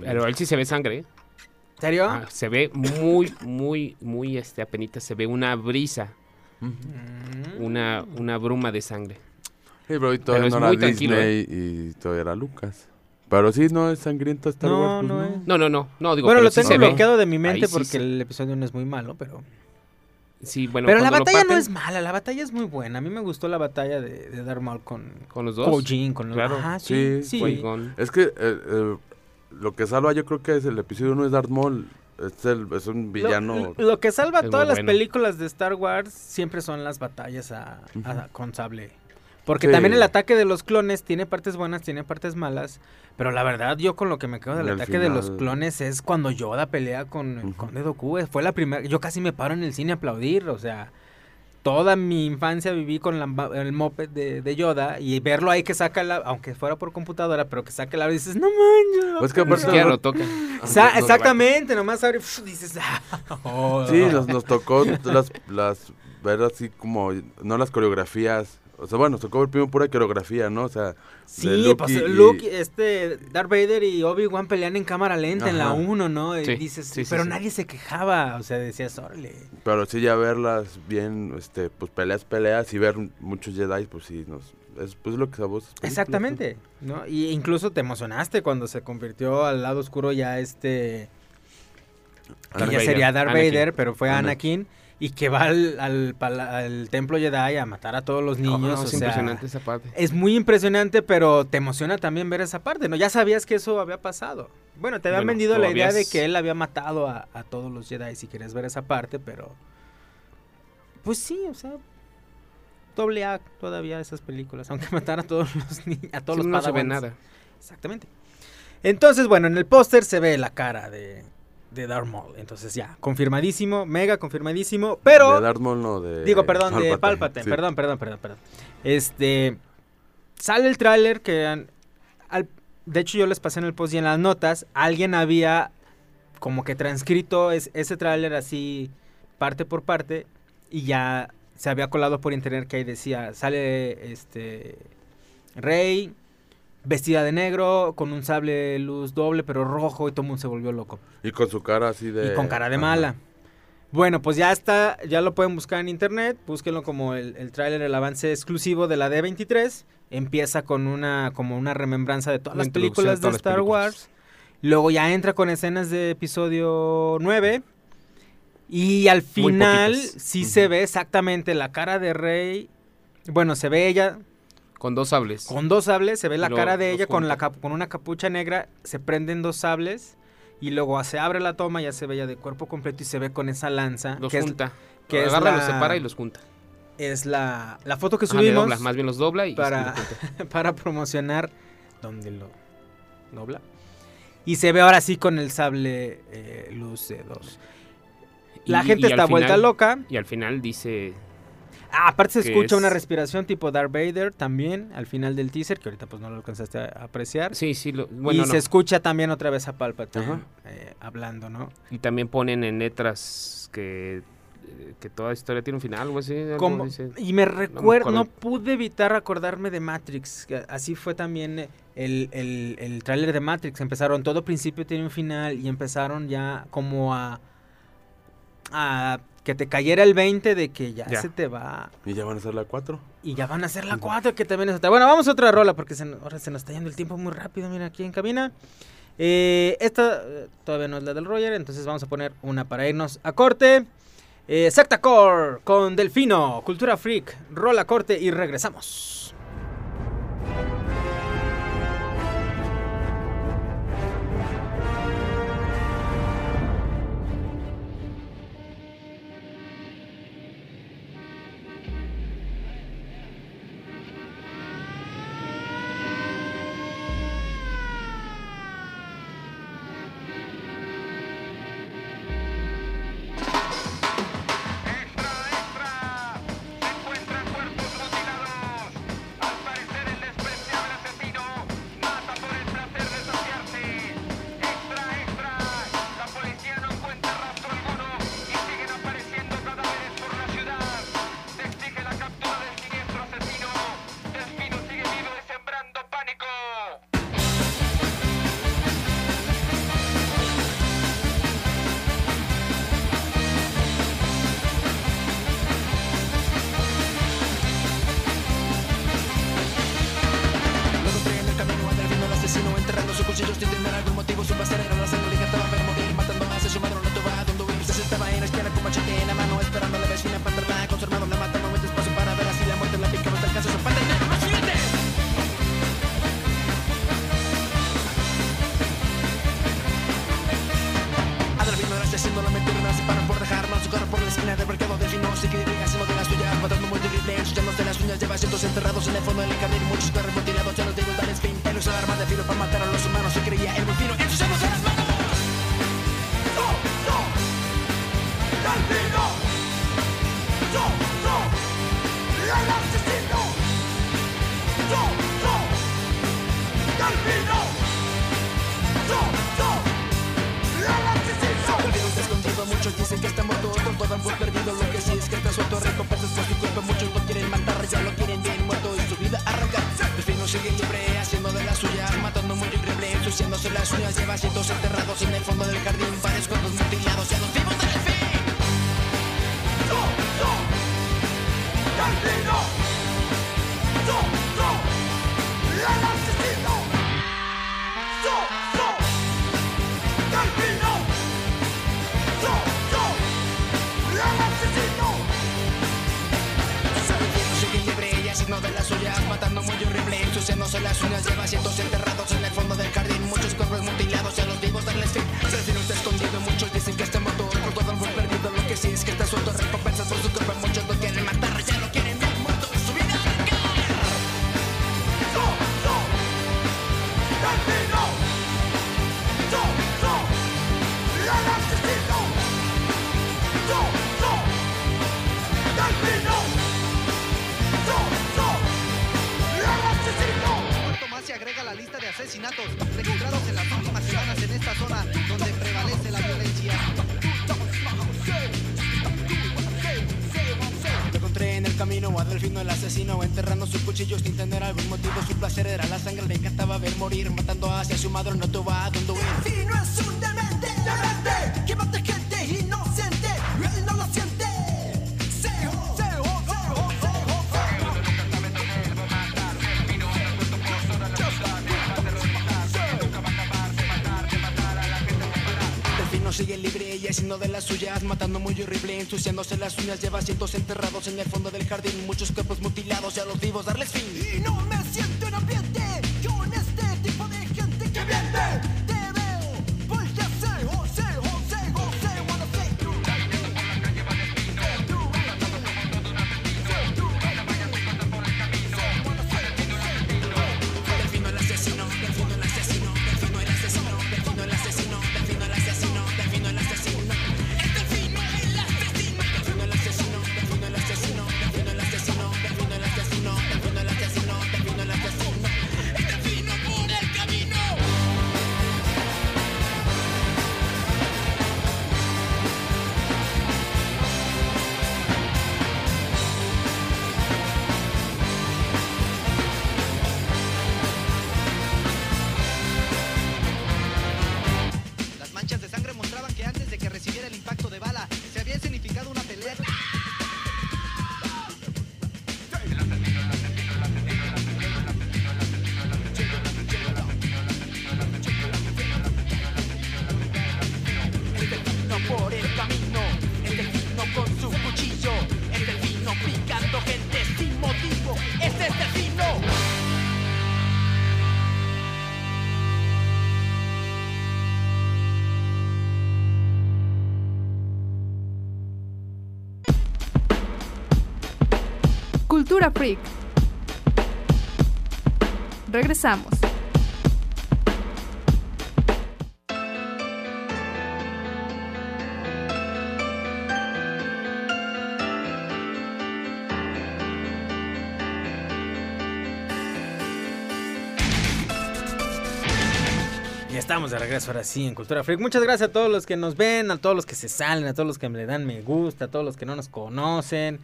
Pero él sí se ve sangre. ¿eh? ¿Serio? Ah, se ve muy, muy, muy, este, apenita. Se ve una brisa. Mm. una, una bruma de sangre. Sí, pero hoy todavía Pero es no era muy tranquilo, Disney y todavía era Lucas. Pero sí, no es sangriento Star No, Wars. pues no es. No, no, no, no, digo, bueno, pero lo sí tengo ve. bloqueado de mi mente Ahí sí porque se- el episodio no es muy malo, pero... Sí, bueno, pero la batalla no es mala, la batalla es muy buena. A mí me gustó la batalla de, de Darth Maul con con los dos. Kojin, con Claro. Ajá, sí, Sí. Es que eh, eh, lo que salva yo creo que es el episodio 1 es Darth Maul. Es, el, es un Lo- villano. Lo, lo que salva todas las bueno. películas de Star Wars siempre son las batallas a, a- Ujú. con sable. Porque Sí. también el ataque de los clones tiene partes buenas, tiene partes malas. Pero la verdad, yo con lo que me quedo del Y ataque de los clones es cuando Yoda pelea con el Ujú. Conde Dooku. Fue la primera. Yo casi me paro en el cine a aplaudir. O sea, toda mi infancia viví con la el moped de, de Yoda. Y verlo ahí que saca la. Aunque fuera por computadora, pero que saca la. Y dices, no manches. Pues que aparte siquiera no- lo toca. Sa- exactamente, nomás abre. pf, dices, ah, oh. Sí, nos, nos tocó las, las ver así como, no las coreografías. O sea, bueno, tocó ver primero pura coreografía, ¿no? O sea, Sí, Luke pues y- Luke, este, Darth Vader y Obi-Wan pelean en cámara lenta en la Ajá. 1, ¿no? Y Sí, dices, sí, sí, pero sí. nadie se quejaba, o sea, decías, órale. Pero sí ya verlas bien, este, pues peleas, peleas y ver muchos Jedi, pues sí, nos, es pues lo que a vos. Exactamente, ¿no? Y incluso te emocionaste cuando se convirtió al lado oscuro ya este... Que Darth ya Vader, sería Darth Anakin. Vader, pero fue Anakin. Anakin. Y que va al, al, pala- al templo Jedi a matar a todos los niños. No, no, o es sea, impresionante esa parte. Es muy impresionante, pero te emociona también ver esa parte, ¿no? Ya sabías que eso había pasado. Bueno, te habían Bueno, vendido la idea de que él había matado a, a todos los Jedi si querías ver esa parte, pero... Pues sí, o sea... Doble A todavía esas películas, aunque matara a todos los niños, a todos Sí, los no se ve nada. Exactamente. Entonces, bueno, en el póster se ve la cara de, de Darth Maul. Entonces ya, confirmadísimo, mega confirmadísimo. Pero... De Darth Maul, no, de... Digo, perdón, de Palpatine, Palpatine. sí. Perdón, perdón, perdón, perdón. Este. Sale el tráiler que. han- al- de hecho, yo les pasé en el post y en las notas. Alguien había como que transcrito es- ese tráiler así, parte por parte. Y ya se había colado por internet que ahí decía: sale este. Rey. Vestida de negro, con un sable luz doble, pero rojo, y todo el mundo se volvió loco. Y con su cara así de... Y con cara de Ajá. mala. Bueno, pues ya está, ya lo pueden buscar en internet, búsquenlo como el, el tráiler, el avance exclusivo de la D23. Empieza con una, como una remembranza de todas Una las películas de todas de las Star películas. Wars. Luego ya entra con escenas de episodio 9. Y al final sí se ve exactamente la cara de Rey. Bueno, se ve ella Con dos sables. con dos sables, se ve la Lo- cara de ella con, la con una capucha negra, se prenden dos sables y luego se abre la toma, ya se ve ya de cuerpo completo y se ve con esa lanza. Los que es- junta. que Agarra, la- los separa y los junta. Es, la, la foto que Ajá, le subimos dobla, más bien los dobla y, para, para promocionar donde lo dobla. Y se ve ahora sí con el sable eh, luz de dos. La Y- gente y está vuelta final- loca. Y al final dice... Ah, aparte se escucha una es- respiración tipo Darth Vader también al final del teaser, que ahorita pues no lo alcanzaste a apreciar. Sí, sí, lo- bueno, y no. se escucha también otra vez a Palpatine eh, hablando, ¿no? Y también ponen en letras que, eh, que toda historia tiene un final, algo así. Como- dice. y me recuerdo, no, pude evitar acordarme de Matrix. que así fue también eh, el, el, el tráiler de Matrix. Empezaron, todo principio tiene un final y empezaron ya como a, a que te cayera el 20 de que ya, Ya. se te va Y ya van a ser la 4. y ya van a hacer la 4 que también es otra. Bueno, vamos a otra rola porque se, nos- ahora se nos está yendo el tiempo muy rápido, mira aquí en cabina. Eh, esta eh, todavía no es la del Roger, entonces vamos a poner una para irnos a corte. Eh, Sectacore con Delfino, Cultura Freak, rola corte y regresamos. no de las suyas, matando muy horrible, ensuciándose las uñas, lleva 170 ensuciándose las uñas Lleva cientos enterrados en el fondo del jardín Muchos cuerpos mutilados y a los vivos darles Cultura Freak. Regresamos. Estamos de regreso ahora sí en Cultura Freak. Muchas gracias a todos los que nos ven, a todos los que se salen, a todos los que le dan me gusta, a todos los que no nos conocen.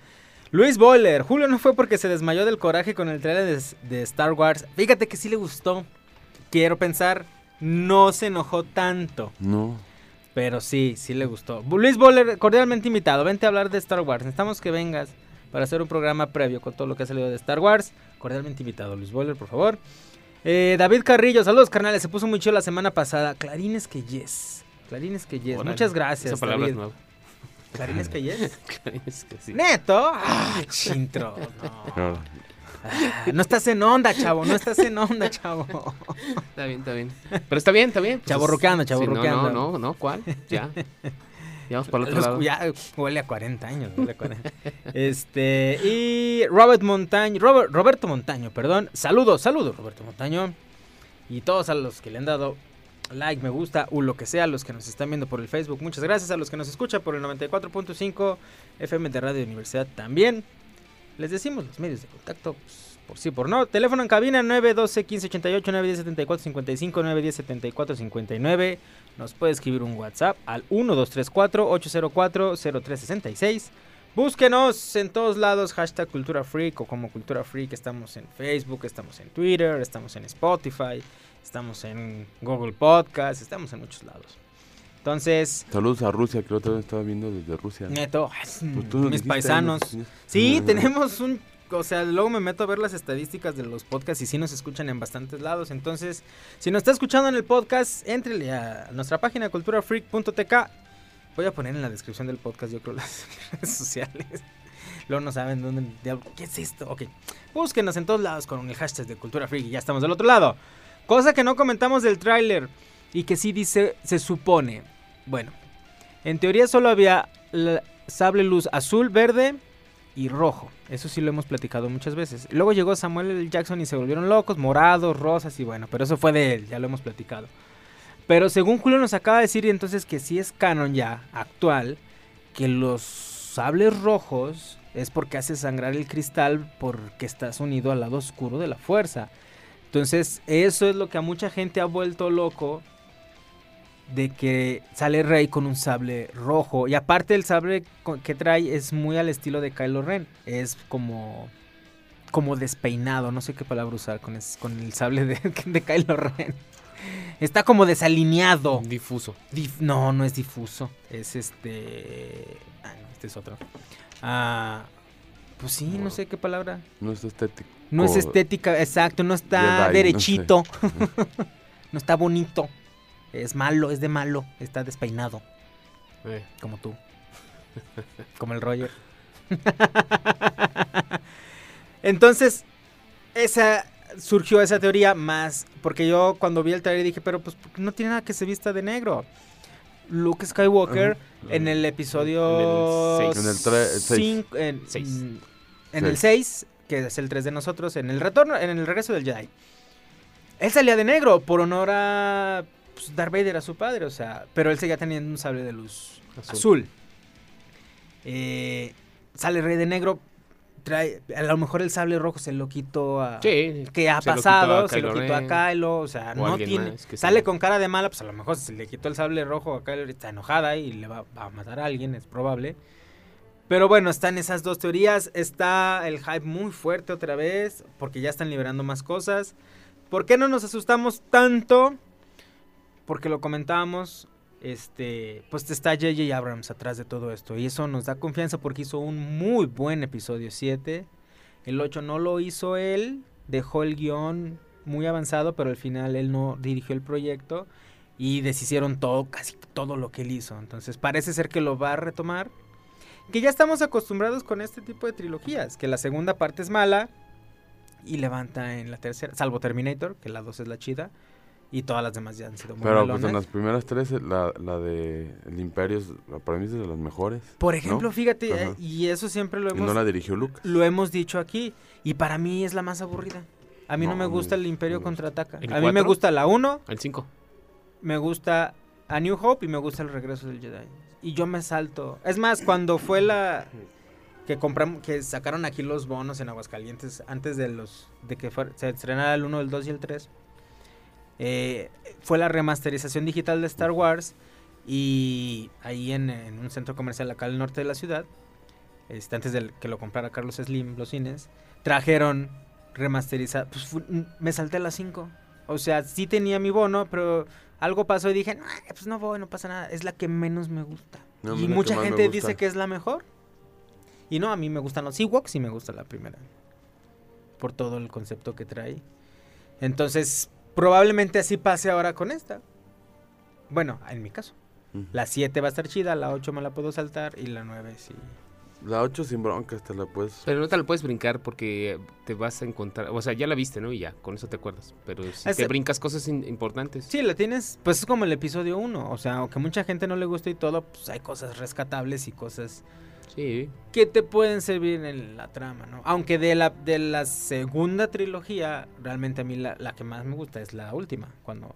Luis Boiler, Julio no fue porque se desmayó del coraje con el trailer de, de Star Wars. Fíjate que sí le gustó. Quiero pensar, no se enojó tanto. No. Pero sí, sí le gustó. Luis Boller, cordialmente invitado. Vente a hablar de Star Wars. Necesitamos que vengas para hacer un programa previo con todo lo que ha salido de Star Wars. Cordialmente invitado, Luis Boller, por favor. Eh, David Carrillo, saludos carnales. Se puso muy chido la semana pasada. Clarines que yes. Clarines que yes. Órale, Muchas gracias. Esa palabra es David. nueva. Clarines que yes. Clarines que sí. Neto. Ah, chintro. No. No. Ah, no estás en onda, chavo. No estás en onda, chavo. Está bien, está bien. Pero está bien, está bien. Pues, Chavorruqueando, sí, chavorruqueando. no, no, no, no, ¿cuál? Ya. Ya vamos para el otro Los- lado. ya huele a 40 años. huele a 40. este, y Robert Montaño, Robert- Roberto Montaño, perdón. Saludos, saludos, Roberto Montaño. Y todos a los que le han dado like, me gusta, o lo que sea, los que nos están viendo por el Facebook. Muchas gracias a los que nos escuchan por el 94.5 FM de Radio Universidad también. Les decimos los medios de contacto, pues, por sí, por no. Teléfono en cabina 912 1588 910 74 55 910 74 59. Nos puede escribir un WhatsApp al 1234 804 0366 Búsquenos en todos lados, hashtag Cultura Freak o como Cultura Freak. Estamos en Facebook, estamos en Twitter, estamos en Spotify, estamos en Google Podcast, estamos en muchos lados. Entonces, Saludos a Rusia, que otra vez estaba viendo desde Rusia. neto, Pues mis paisanos. Sí, tenemos un... O sea, luego me meto a ver las estadísticas de los podcasts y sí nos escuchan en bastantes lados. Entonces, si nos está escuchando en el podcast, entrele a nuestra página culturafreak.tk. Voy a poner en la descripción del podcast, yo creo, las redes sociales. Luego no saben dónde... ¿Qué es esto? Ok. Búsquenos en todos lados con el hashtag de Cultura Freak y ya estamos del otro lado. Cosa que no comentamos del tráiler y que sí dice, se supone. Bueno, en teoría solo había sable luz azul, verde y rojo. Eso sí lo hemos platicado muchas veces. Luego llegó Samuel L. Jackson y se volvieron locos, morados, rosas y bueno, pero eso fue de él, ya lo hemos platicado. Pero según Julio nos acaba de decir entonces que sí es canon ya, actual, que los sables rojos es porque hace sangrar el cristal porque estás unido al lado oscuro de la fuerza. Entonces eso es lo que a mucha gente ha vuelto loco de que sale Rey con un sable rojo. Y aparte el sable que trae es muy al estilo de Kylo Ren. Es como como despeinado, no sé qué palabra usar con, es- con el sable de, de Kylo Ren. Está como desalineado. Difuso. Dif- no, no es difuso. Es este... Ah, no, este es otro. Ah, pues sí, no sé qué palabra. No es estético. No es estética, exacto, no está Jedi, no derechito. No, está bonito. Es malo, es de malo, está despeinado. Eh. Como tú. Como el Roger. Entonces, esa surgió esa teoría más porque yo cuando vi el trailer dije, pero pues no tiene nada que se vista de negro. Luke Skywalker en el episodio En el seis. En el tre- el seis. cinco- en, Seis. mm, en el 6, que es el 3 de nosotros, en el retorno, en el regreso del Jedi. Él salía de negro por honor a pues, Darth Vader, a su padre, o sea, pero él seguía teniendo un sable de luz azul. Azul. Eh, sale Rey de negro, trae, a lo mejor el sable rojo se lo quitó a... Sí. ¿Qué ha pasado? se lo quitó a. Kylo, o sea, O no tiene... más que Sale sea. con cara de mala, pues a lo mejor se le quitó el sable rojo a Kylo, está enojada y le va, va a matar a alguien, es probable. Pero bueno, están esas dos teorías. Está el hype muy fuerte otra vez, porque ya están liberando más cosas. ¿Por qué no nos asustamos tanto? Porque lo comentábamos, este, pues está J.J. Abrams atrás de todo esto. Y eso nos da confianza porque hizo un muy buen episodio 7. El 8 no lo hizo él, dejó el guion muy avanzado, pero al final él no dirigió el proyecto y deshicieron todo, casi todo lo que él hizo. Entonces parece ser que lo va a retomar. Que ya estamos acostumbrados con este tipo de trilogías, que la segunda parte es mala y levanta en la tercera, salvo Terminator, que la 2 es la chida, y todas las demás ya han sido muy Pero pues en las primeras tres, la, la de El Imperio, es- para mí es de las mejores. Por ¿no? ejemplo, fíjate, eh, y eso siempre lo Y hemos, no la dirigió Lucas. lo hemos dicho aquí, y para mí es la más aburrida. A mí no, No, me gusta el Imperio contraataca. ¿El A mí me gusta la 1, El 5. me gusta A New Hope y me gusta el regreso del Jedi. Y yo me salto. Es más, cuando fue la que compramos, que sacaron aquí los bonos en Aguascalientes antes de los de que se estrenara el 1, el 2 y el 3. eh, fue la remasterización digital de Star Wars y ahí en, un centro comercial acá al norte de la ciudad, este, antes de que lo comprara Carlos Slim, los cines, trajeron remasterizada. Pues me salté las 5. O sea, sí tenía mi bono, pero algo pasó y dije, "Nah, pues no voy, no pasa nada. Es la que menos me gusta. No, y mucha gente dice que es la mejor. Y no, a mí me gustan los Ewoks y me gusta la primera. Por todo el concepto que trae. Entonces, probablemente así pase ahora con esta. Bueno, en mi caso. La 7 va a estar chida, la 8 me la puedo saltar y la 9 sí. La 8 sin broncas te la puedes... Pero no te la puedes brincar porque te vas a encontrar. O sea, ya la viste, ¿no? Y ya, con eso te acuerdas. Pero si te brincas cosas in- importantes. Sí, la tienes, pues es como el episodio 1. O sea, aunque mucha gente no le guste y todo, pues hay cosas rescatables y cosas Sí. que te pueden servir en la trama, ¿no? Aunque de la, de la segunda trilogía, realmente a mí la, la que más me gusta es la última, cuando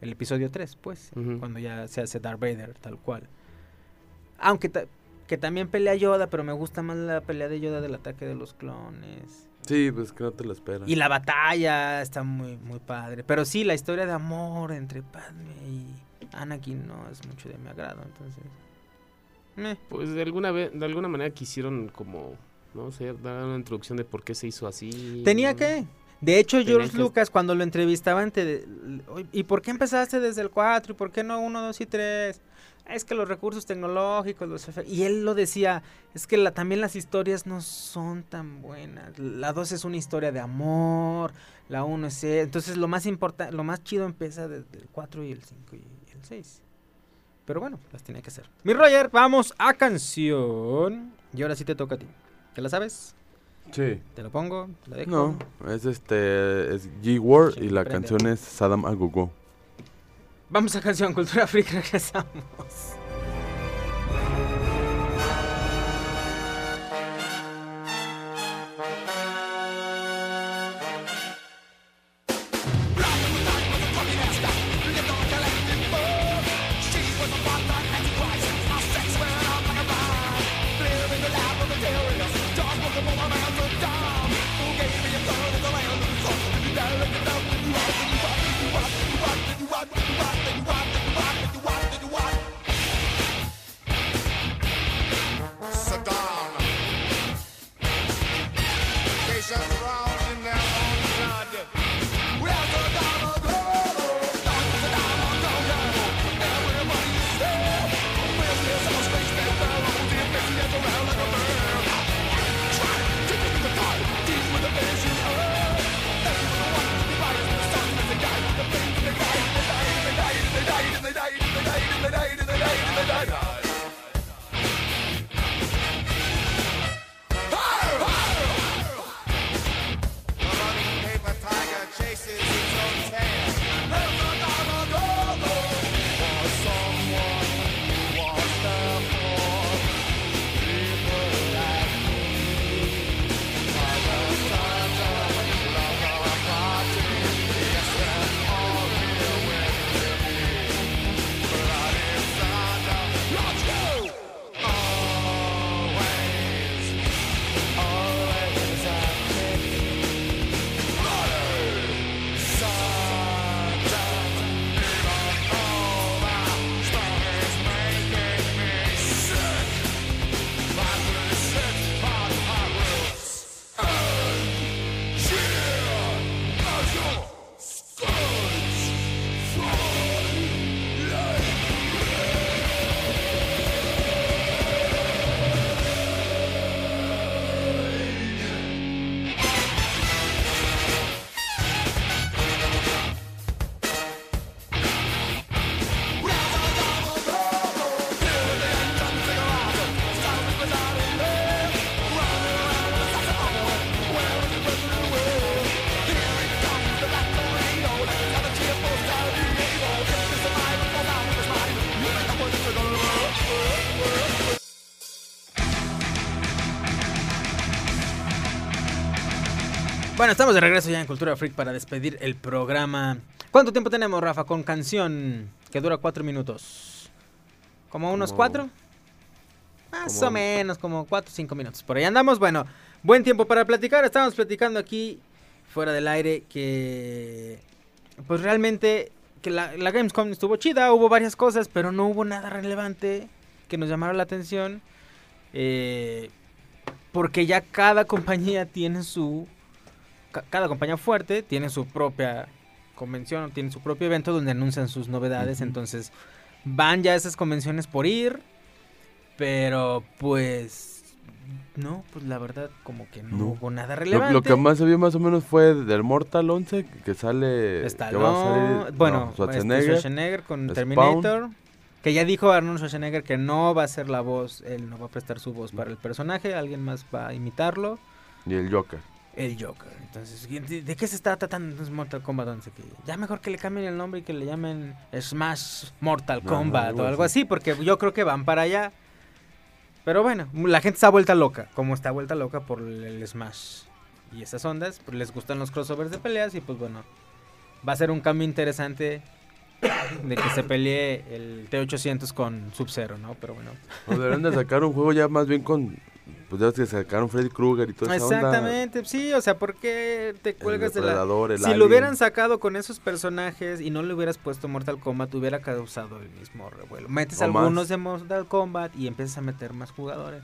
el episodio 3, pues, cuando ya se hace Darth Vader, tal cual. Aunque ta- que también pelea Yoda, pero me gusta más la pelea de Yoda del ataque de los clones. Sí, pues que no te la esperas. Y la batalla está muy, muy padre. Pero sí, la historia de amor entre Padme y Anakin no es mucho de mi agrado, entonces... Meh. Pues de alguna vez, de alguna manera quisieron como, no sé, dar una introducción de por qué se hizo así. Tenía que. De hecho, Tenía George que- Lucas, cuando lo entrevistaban, te de- "Oye, ¿y por qué empezaste desde el 4? ¿Y por qué no 1, 2 y 3? Es que los recursos tecnológicos, los efe-". Y él lo decía, es que la, también las historias no son tan buenas. La 2 es una historia de amor, la 1 es... e- Entonces lo más importante, lo más chido empieza desde el 4 y el 5 y el 6. Pero bueno, las tenía que hacer. Mi Roger, vamos a canción. Y ahora sí te toca a ti. ¿Te la sabes? Sí. ¿Te lo pongo? ¿Te lo dejo? No, es este, es G-War y la prende. canción es Saddam Agogo. Vamos a canción Cultura Freak, regresamos. Bueno, estamos de regreso ya en Cultura Freak para despedir el programa. ¿Cuánto tiempo tenemos, Rafa, con canción que dura cuatro minutos? ¿Como unos Como- cuatro? Más como- o menos, como cuatro o cinco minutos. Por ahí andamos. Bueno, buen tiempo para platicar. Estábamos platicando aquí, fuera del aire, que... Pues realmente, que la, la Gamescom estuvo chida, hubo varias cosas, pero no hubo nada relevante que nos llamara la atención. Eh, porque ya cada compañía tiene su cada compañía fuerte tiene su propia convención, tiene su propio evento donde anuncian sus novedades, entonces van ya a esas convenciones por ir, pero pues no, pues la verdad como que no, No. hubo nada relevante. lo que más se vio más o menos fue del Mortal 11, que sale... Está que va a salir, no, bueno, este Schwarzenegger. Schwarzenegger con Spawn. Terminator. Que ya dijo Arnold Schwarzenegger que no va a ser la voz, él no va a prestar su voz para el personaje, alguien más va a imitarlo. Y el Joker. El Joker. Entonces, ¿de, de qué se está tratando entonces Mortal Kombat 11? Que ya mejor que le cambien el nombre y que le llamen Smash Mortal Kombat algo o algo así. así, porque yo creo que van para allá. Pero bueno, la gente está vuelta loca, como está vuelta loca por el, el Smash y esas ondas, pues les gustan los crossovers de peleas y pues bueno, va a ser un cambio interesante de que se pelee el T800 con Sub-Zero, ¿no? Pero bueno. O deberían de sacar un juego ya más bien con Pues ya ves que sacaron Freddy Krueger y toda esa onda. Exactamente, sí, o sea, ¿por qué te cuelgas de la... el Si alien. lo hubieran sacado con esos personajes y no le hubieras puesto Mortal Kombat, hubiera causado el mismo revuelo. Metes O más. algunos de Mortal Kombat y empiezas a meter más jugadores.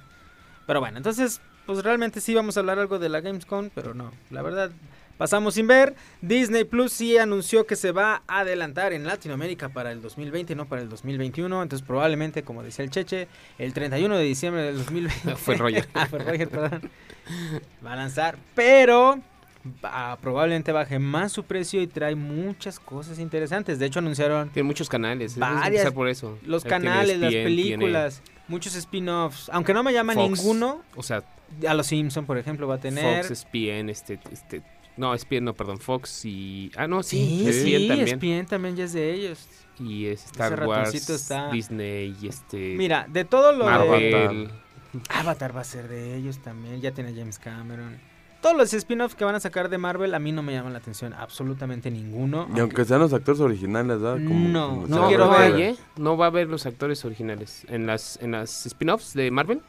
Pero bueno, entonces, pues realmente sí vamos a hablar algo de la Gamescom, pero no, la verdad, pasamos sin ver. Disney Plus sí anunció que se va a adelantar en Latinoamérica para el 2020, no para el 2021. Entonces probablemente, como decía el Cheche, el 31 de diciembre del 2020. Fue Roger. ah, fue Roger, perdón. Va a lanzar, pero va- probablemente baje más su precio y trae muchas cosas interesantes. De hecho, anunciaron Tiene muchos canales. de varias, por eso. los canales, las películas, muchos spin-offs. Aunque no me llama Fox, ninguno, O sea, a los Simpson, por ejemplo, va a tener. Fox, ESPN, este, este... No, ESPN, no, perdón, Fox y... Ah, no, sí, sí, sí, ESPN también. ESPN también ya es de ellos. Y es Star Ese Wars, está- Disney y este... Mira, de todo lo de Marvel. Avatar va a ser de ellos también, ya tiene James Cameron. Todos los spin-offs que van a sacar de Marvel a mí no me llaman la atención absolutamente ninguno. Y aunque sean los actores originales, ¿verdad? Como- No, como no quiero ver. ¿eh? No va a haber los actores originales en las en las spin-offs de Marvel.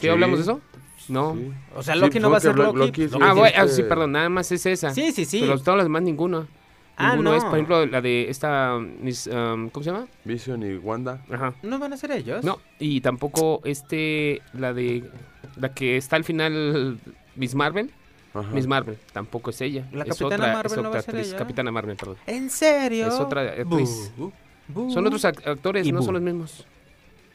¿Qué Sí. hablamos de eso? No. Sí. O sea, Sí, Loki no va a ser Loki. Loki sí Loki Ah, güey, ah, este- sí, perdón, nada más es esa. Sí, sí, sí. Pero todas las demás ninguno. Ah, Ninguno no. es, por ejemplo, la de esta Miss, um, ¿cómo se llama? Vision y Wanda. Ajá. ¿No van a ser ellos? No, y tampoco este la de la que está al final Miss Marvel. Ajá. Miss Marvel, tampoco es ella. La es Capitana otra, Marvel es no va otra a ser actriz, ella. Capitana Marvel, perdón. ¿En serio? Es otra actriz. Son otros ac- actores, Y no son los mismos.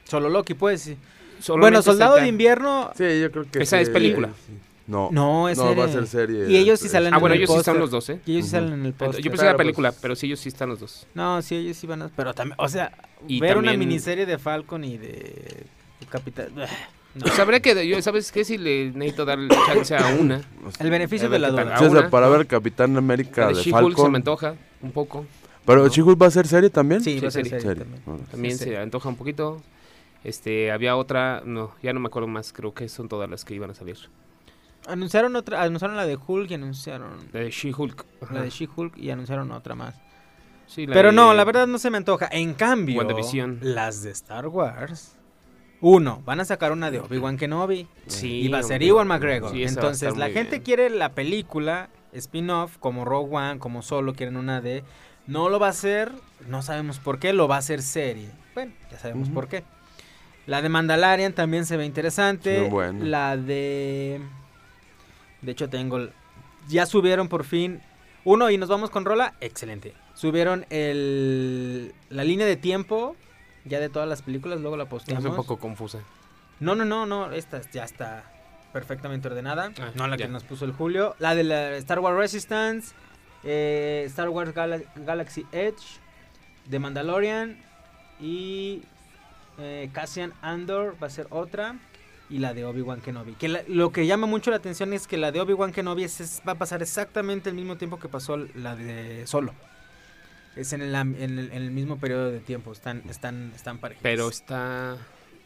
Solo Loki, pues. Sí. Bueno, Soldado de. Invierno. Sí, yo creo que Esa sí. es película. Sí. No, No, es no, va a ser serie. Y ellos sí salen Ah, en bueno, el ellos sí están los dos, ¿eh? Y ellos sí salen en el póster. Yo pensé la Claro, película, pues. pero sí, ellos sí están los dos. No, sí, ellos sí van a... Pero también, o sea, Y ver una miniserie de Falcon y de Capitán... No. Pues habría que, yo, ¿sabes qué? Si le necesito dar chance a una. El beneficio de la duda. Sí, o sea, una. para ver Capitán América La de, de She-Hulk se Falcon. me antoja un poco. Pero ¿no? Va a ser serie también. Sí, va a ser Sí, serie, serie. también. Bueno. También Sí, se antoja un poquito. Este, había otra, no, ya no me acuerdo más, creo que son todas las que iban a salir. Anunciaron otra, anunciaron la de Hulk y anunciaron La de She-Hulk. la de She-Hulk y anunciaron otra más. Sí, la Pero de- no, la verdad no se me antoja. En cambio, las de Star Wars. Uno, van a sacar una de Obi-Wan Kenobi. Sí, y va a ser. Iwan McGregor. Sí, Entonces, la gente bien. quiere la película spin-off, como Rogue One, como Solo, quieren una de. No lo va a hacer, no sabemos por qué, lo va a hacer serie. Bueno, ya sabemos por qué. La de Mandalorian también se ve interesante. Muy buena. La de. De hecho, tengo. el- Ya subieron por fin. Uno, y nos vamos con Rola. Excelente. Subieron el, la línea de tiempo. Ya de todas las películas. Luego la Es posteamos. un poco confusa. No, no, no, no. Esta ya está perfectamente ordenada. Ah, no la ya. que nos puso el Julio. La de la Star Wars Resistance. eh, Star Wars Gala- Galaxy Edge. De Mandalorian. Y eh, Cassian Andor va a ser otra. Y la de Obi-Wan Kenobi. Que la- lo que llama mucho la atención es que la de Obi-Wan Kenobi es- es- va a pasar exactamente el mismo tiempo que pasó la de Solo. Es en el, am- en el, en el mismo periodo de tiempo. Están, están, están parejas. Pero está...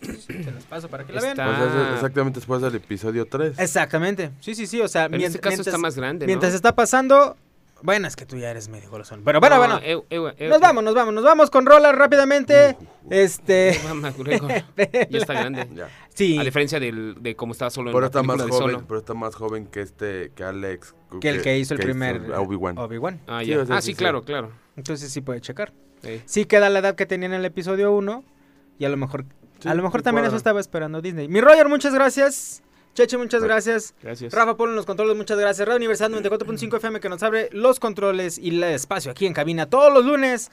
Se las paso para que la vean. O sea, es exactamente después del episodio 3. Exactamente. Sí, sí, sí. O sea, En mient- este caso está más grande, ¿no? Mientras está pasando. Bueno, es que tú ya eres medio golosón. Pero bueno, No, bueno. eu- eu- eu- Nos vamos, nos vamos, nos vamos con Rola rápidamente. Este. Ewan McGregor, ya está grande. Ya. Sí. A diferencia del, de cómo estaba solo en Pero la está más joven, Solo. pero está más joven que este, que Alex. Que el que hizo el primer Obi-Wan. Obi-Wan. Ah, Sí, ya. o sea, ah, sí, sí, sí. claro, claro. Entonces sí puede checar. Sí. Sí queda la edad que tenía en el episodio 1. Y a lo mejor. Sí, a lo mejor también cuadra. eso estaba esperando Disney. Mi Roger, muchas gracias. Cheche, muchas gracias. Gracias. Rafa Polo en los controles, muchas gracias. Radio Universal 94.5 FM que nos abre los controles y el espacio aquí en cabina todos los lunes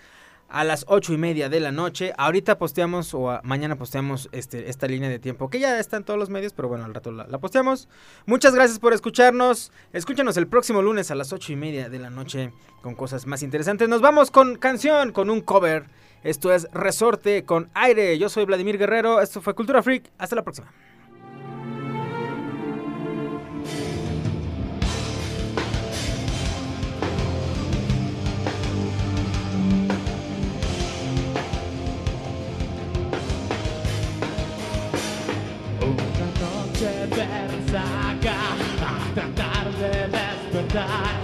a las ocho y media de la noche. Ahorita posteamos o a- mañana posteamos este, esta línea de tiempo que ya está en todos los medios, pero bueno, al rato la, la posteamos. Muchas gracias por escucharnos. Escúchanos el próximo lunes a las ocho y media de la noche con cosas más interesantes. Nos vamos con canción, con un cover. Esto es Resorte con aire. Yo soy Vladimir Guerrero. Esto fue Cultura Freak. Hasta la próxima. soltar.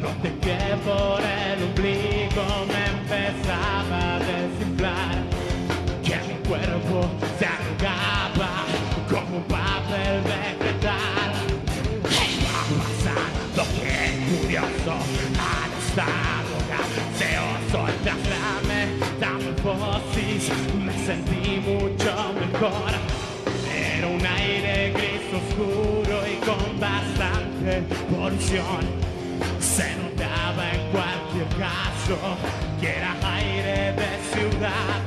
Noté que por el ombligo me empezaba a desinflar, que mi cuerpo se arrugaba como un papel vegetal. Pasando que curioso al estar deseoso tras la metamorfosis me sentí mucho mejor. Era un aire gris oscuro y con bastante repulsión se notaba en cualquier caso que era aire de ciudad.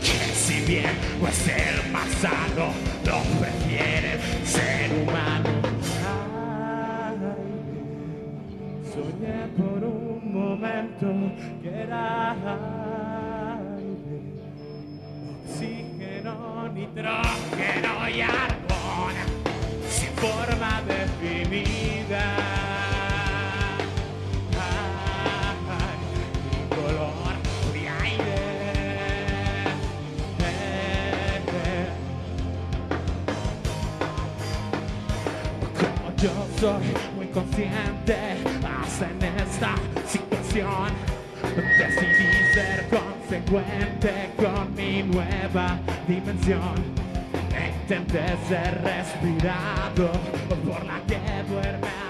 Que si bien pues el pasado lo prefiere ser humano. Soñé por un momento que era aire, oxígeno, nitrógeno y argón forma definida. Mi color de aire. Como yo soy muy consciente, hasta en esta situación decidí ser consecuente con mi nueva dimensión intentes ser respirado por la que duerme.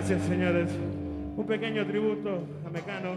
Gracias, señores. Un pequeño tributo a Mecano.